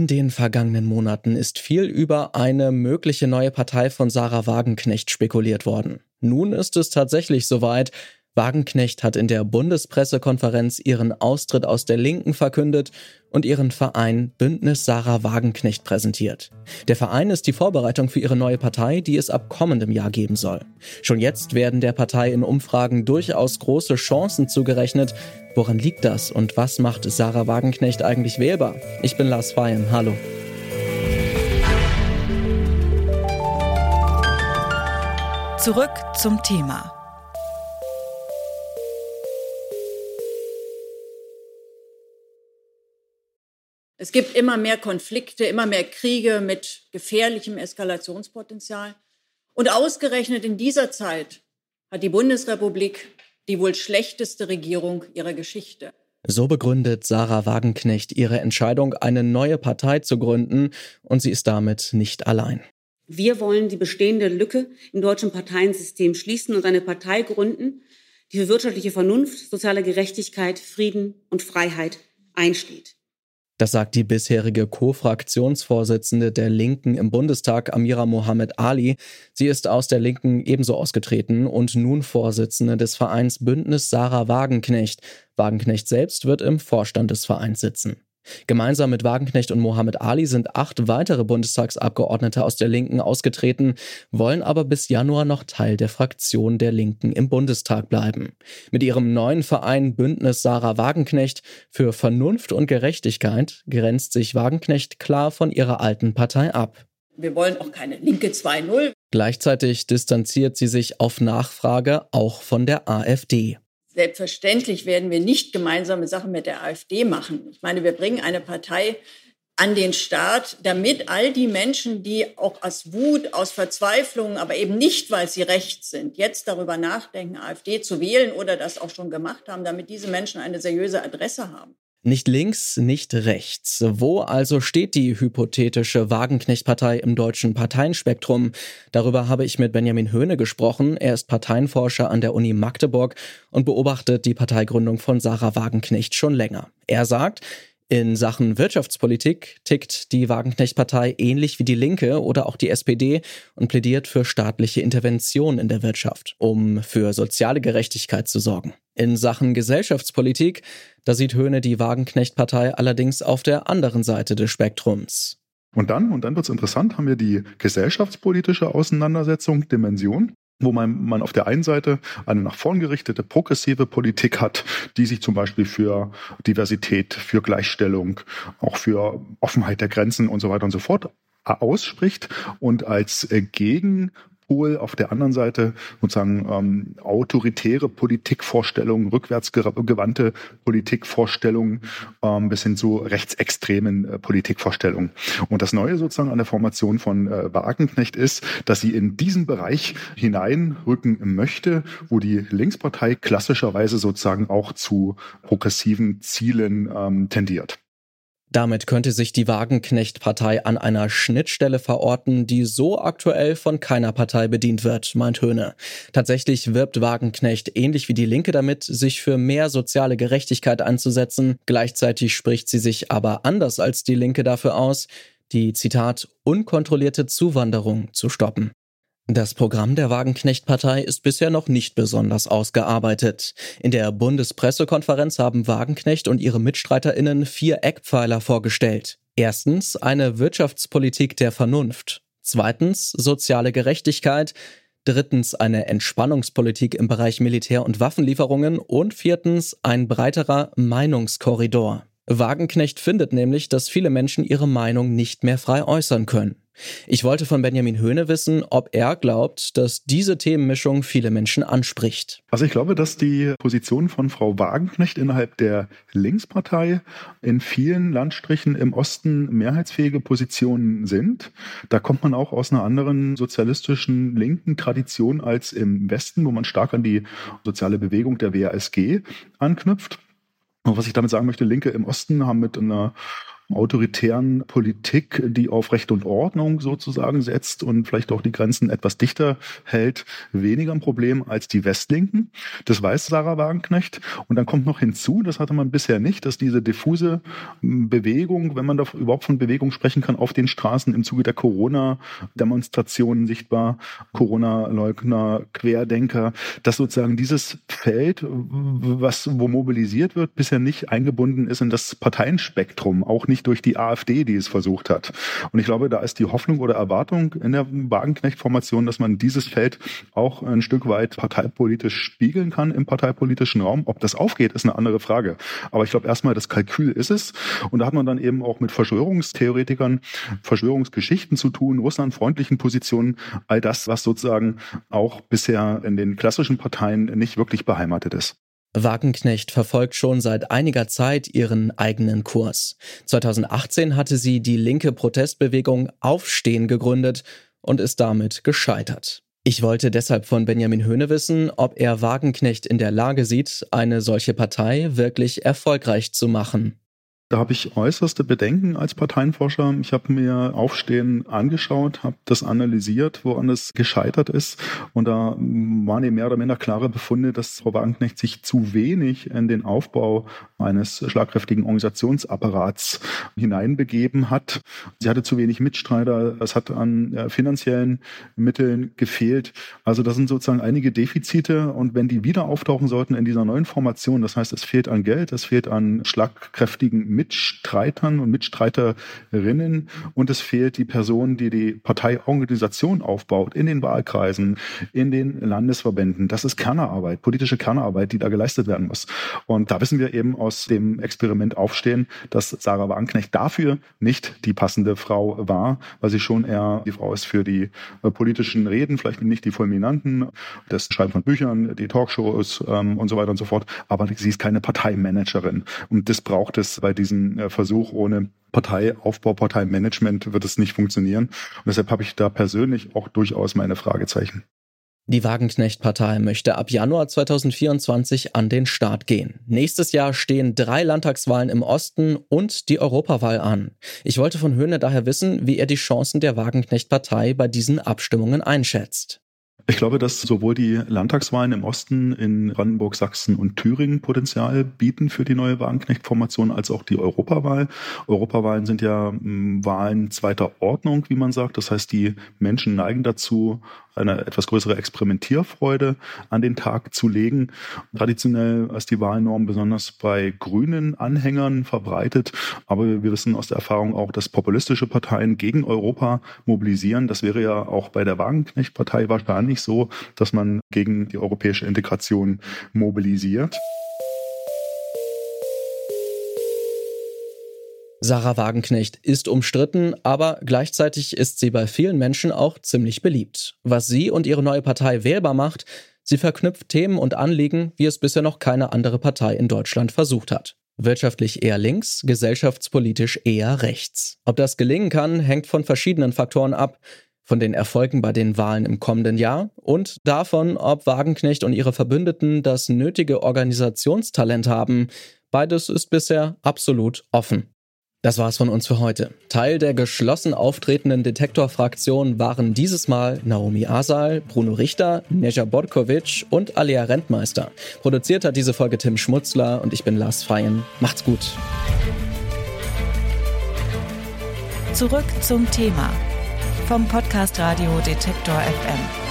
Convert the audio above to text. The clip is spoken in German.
In den vergangenen Monaten ist viel über eine mögliche neue Partei von Sarah Wagenknecht spekuliert worden. Nun ist es tatsächlich soweit. Wagenknecht hat in der Bundespressekonferenz ihren Austritt aus der Linken verkündet und ihren Verein Bündnis Sarah Wagenknecht präsentiert. Der Verein ist die Vorbereitung für ihre neue Partei, die es ab kommendem Jahr geben soll. Schon jetzt werden der Partei in Umfragen durchaus große Chancen zugerechnet. Woran liegt das und was macht Sarah Wagenknecht eigentlich wählbar? Ich bin Lars Feyen. Hallo. Zurück zum Thema. Es gibt immer mehr Konflikte, immer mehr Kriege mit gefährlichem Eskalationspotenzial. Und ausgerechnet in dieser Zeit hat die Bundesrepublik die wohl schlechteste Regierung ihrer Geschichte. So begründet Sarah Wagenknecht ihre Entscheidung, eine neue Partei zu gründen, und sie ist damit nicht allein. Wir wollen die bestehende Lücke im deutschen Parteiensystem schließen und eine Partei gründen, die für wirtschaftliche Vernunft, soziale Gerechtigkeit, Frieden und Freiheit einsteht. Das sagt die bisherige Co-Fraktionsvorsitzende der Linken im Bundestag, Amira Mohammed Ali. Sie ist aus der Linken ebenso ausgetreten und nun Vorsitzende des Vereins Bündnis Sarah Wagenknecht. Wagenknecht selbst wird im Vorstand des Vereins sitzen. Gemeinsam mit Wagenknecht und Mohammed Ali sind acht weitere Bundestagsabgeordnete aus der Linken ausgetreten, wollen aber bis Januar noch Teil der Fraktion der Linken im Bundestag bleiben. Mit ihrem neuen Verein Bündnis Sarah Wagenknecht für Vernunft und Gerechtigkeit grenzt sich Wagenknecht klar von ihrer alten Partei ab. Wir wollen auch keine Linke 2.0. Gleichzeitig distanziert sie sich auf Nachfrage auch von der AfD. Selbstverständlich werden wir nicht gemeinsame Sachen mit der AfD machen. Ich meine, wir bringen eine Partei an den Start, damit all die Menschen, die auch aus Wut, aus Verzweiflung, aber eben nicht, weil sie rechts sind, jetzt darüber nachdenken, AfD zu wählen oder das auch schon gemacht haben, damit diese Menschen eine seriöse Adresse haben. Nicht links, nicht rechts. Wo also steht die hypothetische Wagenknecht-Partei im deutschen Parteienspektrum? Darüber habe ich mit Benjamin Höhne gesprochen. Er ist Parteienforscher an der Uni Magdeburg und beobachtet die Parteigründung von Sarah Wagenknecht schon länger. Er sagt, in Sachen Wirtschaftspolitik tickt die Wagenknecht-Partei ähnlich wie die Linke oder auch die SPD und plädiert für staatliche Intervention in der Wirtschaft, um für soziale Gerechtigkeit zu sorgen. In Sachen Gesellschaftspolitik, da sieht Höhne die Wagenknecht-Partei allerdings auf der anderen Seite des Spektrums. Und dann, und dann wird es interessant, haben wir die gesellschaftspolitische Auseinandersetzung, Dimension wo man, man auf der einen Seite eine nach vorn gerichtete progressive Politik hat, die sich zum Beispiel für Diversität, für Gleichstellung, auch für Offenheit der Grenzen und so weiter und so fort ausspricht und als Gegen Pol, auf der anderen Seite sozusagen ähm, autoritäre Politikvorstellungen, rückwärtsgewandte Politikvorstellungen ähm, bis hin zu rechtsextremen äh, Politikvorstellungen. Und das Neue sozusagen an der Formation von äh, Wagenknecht ist, dass sie in diesen Bereich hineinrücken möchte, wo die Linkspartei klassischerweise sozusagen auch zu progressiven Zielen ähm, tendiert. Damit könnte sich die Wagenknecht-Partei an einer Schnittstelle verorten, die so aktuell von keiner Partei bedient wird, meint Höhne. Tatsächlich wirbt Wagenknecht ähnlich wie die Linke damit, sich für mehr soziale Gerechtigkeit einzusetzen. Gleichzeitig spricht sie sich aber anders als die Linke dafür aus, die Zitat unkontrollierte Zuwanderung zu stoppen. Das Programm der Wagenknecht-Partei ist bisher noch nicht besonders ausgearbeitet. In der Bundespressekonferenz haben Wagenknecht und ihre MitstreiterInnen vier Eckpfeiler vorgestellt. Erstens eine Wirtschaftspolitik der Vernunft. Zweitens soziale Gerechtigkeit. Drittens eine Entspannungspolitik im Bereich Militär- und Waffenlieferungen. Und viertens ein breiterer Meinungskorridor. Wagenknecht findet nämlich, dass viele Menschen ihre Meinung nicht mehr frei äußern können. Ich wollte von Benjamin Höhne wissen, ob er glaubt, dass diese Themenmischung viele Menschen anspricht. Also ich glaube, dass die Position von Frau Wagenknecht innerhalb der Linkspartei in vielen Landstrichen im Osten mehrheitsfähige Positionen sind. Da kommt man auch aus einer anderen sozialistischen linken Tradition als im Westen, wo man stark an die soziale Bewegung der WASG anknüpft. Und was ich damit sagen möchte, Linke im Osten haben mit einer autoritären Politik, die auf Recht und Ordnung sozusagen setzt und vielleicht auch die Grenzen etwas dichter hält, weniger ein Problem als die Westlinken. Das weiß Sarah Wagenknecht. Und dann kommt noch hinzu, das hatte man bisher nicht, dass diese diffuse Bewegung, wenn man da überhaupt von Bewegung sprechen kann, auf den Straßen im Zuge der Corona-Demonstrationen sichtbar, Corona-Leugner, Querdenker, dass sozusagen dieses Feld, was wo mobilisiert wird, bisher nicht eingebunden ist in das Parteienspektrum, auch nicht durch die AfD, die es versucht hat. Und ich glaube, da ist die Hoffnung oder Erwartung in der Wagenknecht-Formation, dass man dieses Feld auch ein Stück weit parteipolitisch spiegeln kann im parteipolitischen Raum. Ob das aufgeht, ist eine andere Frage. Aber ich glaube erstmal, das Kalkül ist es. Und da hat man dann eben auch mit Verschwörungstheoretikern, Verschwörungsgeschichten zu tun, russlandfreundlichen Positionen, all das, was sozusagen auch bisher in den klassischen Parteien nicht wirklich beheimatet ist. Wagenknecht verfolgt schon seit einiger Zeit ihren eigenen Kurs. 2018 hatte sie die linke Protestbewegung Aufstehen gegründet und ist damit gescheitert. Ich wollte deshalb von Benjamin Höhne wissen, ob er Wagenknecht in der Lage sieht, eine solche Partei wirklich erfolgreich zu machen. Da habe ich äußerste Bedenken als Parteienforscher. Ich habe mir Aufstehen angeschaut, habe das analysiert, woran es gescheitert ist. Und da waren eben mehr oder minder klare Befunde, dass Frau Wagenknecht sich zu wenig in den Aufbau eines schlagkräftigen Organisationsapparats hineinbegeben hat. Sie hatte zu wenig Mitstreiter. Es hat an äh, finanziellen Mitteln gefehlt. Also das sind sozusagen einige Defizite. Und wenn die wieder auftauchen sollten in dieser neuen Formation, das heißt, es fehlt an Geld, es fehlt an schlagkräftigen Mitstreitern und Mitstreiterinnen und es fehlt die Person, die die Parteiorganisation aufbaut in den Wahlkreisen, in den Landesverbänden. Das ist Kernarbeit, politische Kernarbeit, die da geleistet werden muss. Und da wissen wir eben aus dem Experiment Aufstehen, dass Sarah Wagenknecht dafür nicht die passende Frau war, weil sie schon eher die Frau ist für die äh, politischen Reden, vielleicht nicht die fulminanten, das Schreiben von Büchern, die Talkshows ähm, und so weiter und so fort. Aber sie ist keine Parteimanagerin. Und das braucht es bei diesen diesen äh, Versuch ohne Parteiaufbau, Parteimanagement wird es nicht funktionieren. Und deshalb habe ich da persönlich auch durchaus meine Fragezeichen. Die Wagenknecht-Partei möchte ab Januar 2024 an den Start gehen. Nächstes Jahr stehen drei Landtagswahlen im Osten und die Europawahl an. Ich wollte von Höhne daher wissen, wie er die Chancen der Wagenknecht-Partei bei diesen Abstimmungen einschätzt. Ich glaube, dass sowohl die Landtagswahlen im Osten in Brandenburg, Sachsen und Thüringen Potenzial bieten für die neue Wagenknecht-Formation, als auch die Europawahl. Europawahlen sind ja hm, Wahlen zweiter Ordnung, wie man sagt. Das heißt, die Menschen neigen dazu, eine etwas größere Experimentierfreude an den Tag zu legen. Traditionell ist die Wahlnorm besonders bei grünen Anhängern verbreitet, aber wir wissen aus der Erfahrung auch, dass populistische Parteien gegen Europa mobilisieren. Das wäre ja auch bei der Wagenknecht-Partei wahrscheinlich so, dass man gegen die europäische Integration mobilisiert. Sarah Wagenknecht ist umstritten, aber gleichzeitig ist sie bei vielen Menschen auch ziemlich beliebt. Was sie und ihre neue Partei wählbar macht, sie verknüpft Themen und Anliegen, wie es bisher noch keine andere Partei in Deutschland versucht hat. Wirtschaftlich eher links, gesellschaftspolitisch eher rechts. Ob das gelingen kann, hängt von verschiedenen Faktoren ab, von den Erfolgen bei den Wahlen im kommenden Jahr und davon, ob Wagenknecht und ihre Verbündeten das nötige Organisationstalent haben. Beides ist bisher absolut offen. Das war's von uns für heute. Teil der geschlossen auftretenden Detektor-Fraktion waren dieses Mal Naomi Asal, Bruno Richter, Neja Borkovic und Alia Rentmeister. Produziert hat diese Folge Tim Schmutzler und ich bin Lars Feyen. Macht's gut. Zurück zum Thema vom Podcast Radio Detektor FM.